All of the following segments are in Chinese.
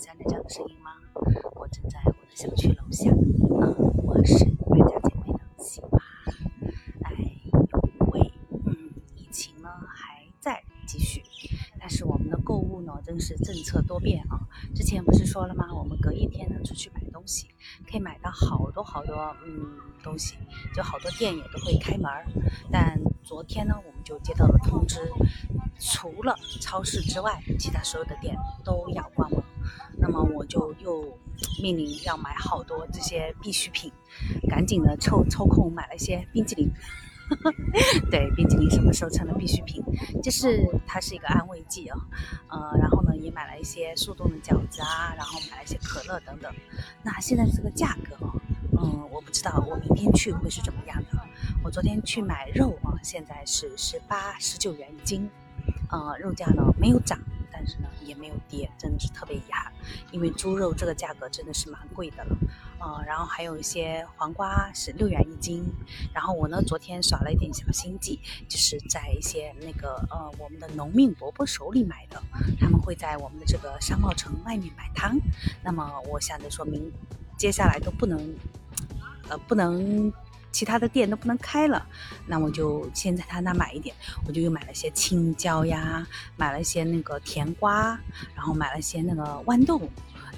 像这样的声音吗？我正在我的小区楼下，啊，我是败家姐妹的喜娃。哎，呦喂嗯，疫情呢还在继续，但是我们的购物呢真是政策多变啊。之前不是说了吗？我们隔一天呢出去买东西，可以买到好多好多嗯东西，就好多店也都会开门。但昨天呢，我们就接到了通知。除了超市之外，其他所有的店都要关门。那么我就又命令要买好多这些必需品，赶紧的抽抽空买了一些冰淇淋。对，冰淇淋什么时候成了必需品？就是它是一个安慰剂啊。呃，然后呢，也买了一些速冻的饺子啊，然后买了一些可乐等等。那现在这个价格，嗯，我不知道我明天去会是怎么样的。我昨天去买肉啊，现在是十八、十九元一斤。呃，肉价呢没有涨，但是呢也没有跌，真的是特别遗憾，因为猪肉这个价格真的是蛮贵的了。呃，然后还有一些黄瓜是六元一斤，然后我呢昨天耍了一点小心计，就是在一些那个呃我们的农民伯伯手里买的，他们会在我们的这个商贸城外面摆摊，那么我想着说明接下来都不能，呃不能。其他的店都不能开了，那我就先在他那买一点。我就又买了些青椒呀，买了一些那个甜瓜，然后买了些那个豌豆。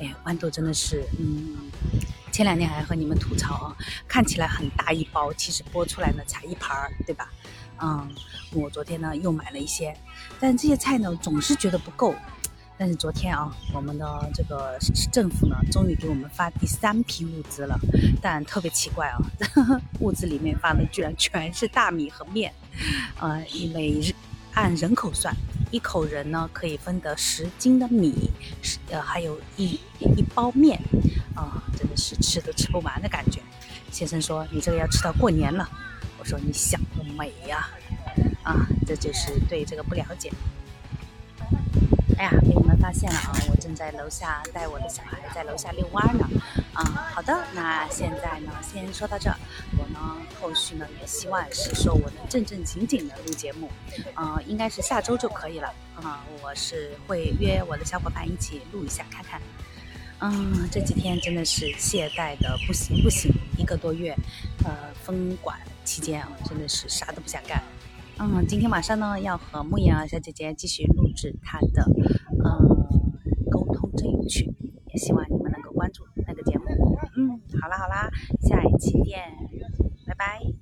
哎，豌豆真的是，嗯，前两天还和你们吐槽啊，看起来很大一包，其实剥出来呢才一盘儿，对吧？嗯，我昨天呢又买了一些，但这些菜呢总是觉得不够。但是昨天啊，我们的这个政府呢，终于给我们发第三批物资了。但特别奇怪啊，物资里面发的居然全是大米和面。呃，因为按人口算，一口人呢可以分得十斤的米，是呃还有一一包面。啊，真的是吃都吃不完的感觉。先生说你这个要吃到过年了。我说你想得美呀！啊，这就是对这个不了解。哎呀，发现了啊！我正在楼下带我的小孩在楼下遛弯呢。啊，好的，那现在呢，先说到这儿。我呢，后续呢也希望是说我能正正经经的录节目。嗯，应该是下周就可以了。啊，我是会约我的小伙伴一起录一下看看。嗯，这几天真的是懈怠的不行不行，一个多月，呃，封管期间啊，真的是啥都不想干。嗯，今天晚上呢，要和牧羊小姐姐继续录制她的嗯通阵营曲，也希望你们能够关注那个节目。嗯，好啦好啦，下一期见，拜拜。